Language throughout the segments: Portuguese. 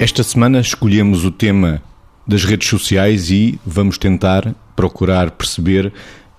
Esta semana escolhemos o tema das redes sociais e vamos tentar procurar perceber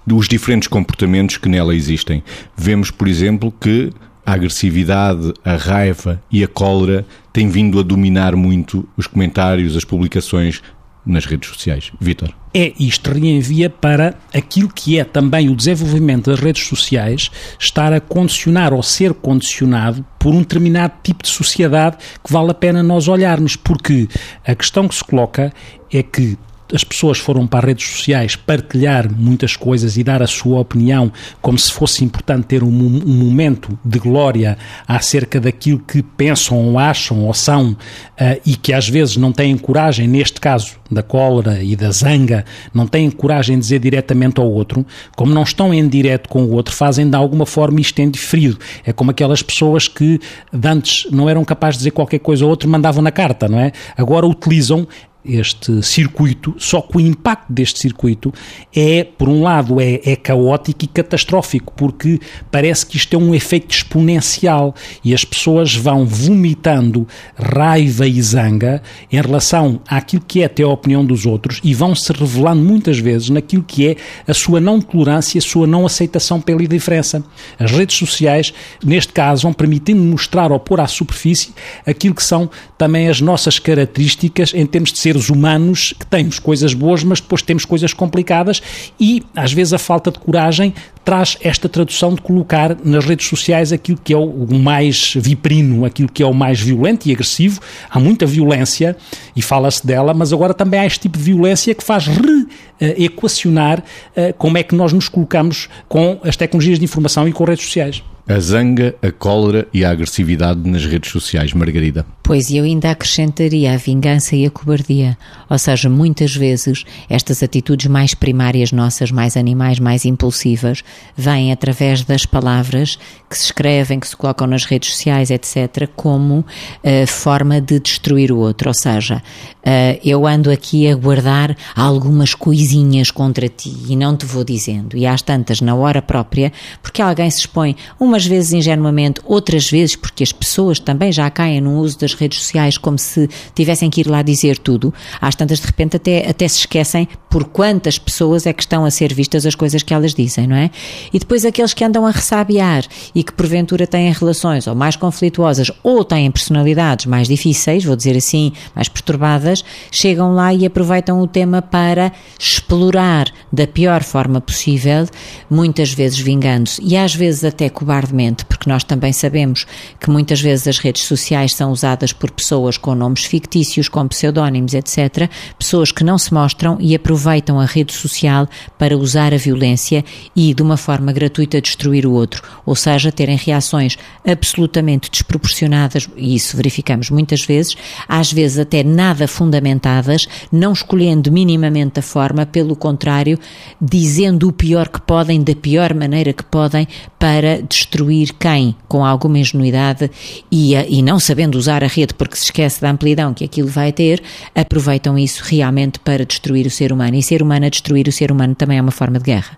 os diferentes comportamentos que nela existem. Vemos, por exemplo, que a agressividade, a raiva e a cólera têm vindo a dominar muito os comentários, as publicações nas redes sociais. Vítor. É, isto reenvia para aquilo que é também o desenvolvimento das redes sociais estar a condicionar ou ser condicionado por um determinado tipo de sociedade que vale a pena nós olharmos, porque a questão que se coloca é que as pessoas foram para as redes sociais partilhar muitas coisas e dar a sua opinião como se fosse importante ter um, um momento de glória acerca daquilo que pensam ou acham ou são uh, e que às vezes não têm coragem, neste caso da cólera e da zanga, não têm coragem de dizer diretamente ao outro, como não estão em direto com o outro, fazem de alguma forma isto em diferido. É como aquelas pessoas que antes não eram capazes de dizer qualquer coisa ao outro, mandavam na carta, não é? Agora utilizam este circuito, só que o impacto deste circuito é, por um lado, é, é, caótico e catastrófico, porque parece que isto é um efeito exponencial e as pessoas vão vomitando raiva e zanga em relação àquilo que é até a opinião dos outros e vão se revelando muitas vezes naquilo que é a sua não tolerância, a sua não aceitação pela diferença. As redes sociais, neste caso, vão permitindo mostrar ou pôr à superfície aquilo que são também as nossas características em termos de ser seres humanos que temos coisas boas, mas depois temos coisas complicadas e às vezes a falta de coragem traz esta tradução de colocar nas redes sociais aquilo que é o mais viprino, aquilo que é o mais violento e agressivo. Há muita violência e fala-se dela, mas agora também há este tipo de violência que faz re-equacionar eh, como é que nós nos colocamos com as tecnologias de informação e com redes sociais. A zanga, a cólera e a agressividade nas redes sociais, Margarida. Pois eu ainda acrescentaria a vingança e a cobardia. Ou seja, muitas vezes estas atitudes mais primárias nossas, mais animais, mais impulsivas, vêm através das palavras que se escrevem, que se colocam nas redes sociais, etc., como uh, forma de destruir o outro. Ou seja, uh, eu ando aqui a guardar algumas coisinhas contra ti e não te vou dizendo. E às tantas, na hora própria, porque alguém se expõe uma umas vezes ingenuamente, outras vezes porque as pessoas também já caem no uso das redes sociais como se tivessem que ir lá dizer tudo. Às tantas, de repente, até, até se esquecem por quantas pessoas é que estão a ser vistas as coisas que elas dizem, não é? E depois aqueles que andam a ressabiar e que porventura têm relações ou mais conflituosas ou têm personalidades mais difíceis, vou dizer assim, mais perturbadas, chegam lá e aproveitam o tema para explorar da pior forma possível, muitas vezes vingando-se e às vezes até cobarde porque nós também sabemos que muitas vezes as redes sociais são usadas por pessoas com nomes fictícios, com pseudónimos, etc. Pessoas que não se mostram e aproveitam a rede social para usar a violência e, de uma forma gratuita, destruir o outro. Ou seja, terem reações absolutamente desproporcionadas, e isso verificamos muitas vezes, às vezes até nada fundamentadas, não escolhendo minimamente a forma, pelo contrário, dizendo o pior que podem, da pior maneira que podem, para destruir destruir quem, com alguma ingenuidade e, e não sabendo usar a rede porque se esquece da amplidão que aquilo vai ter, aproveitam isso realmente para destruir o ser humano. E ser humano a destruir o ser humano também é uma forma de guerra.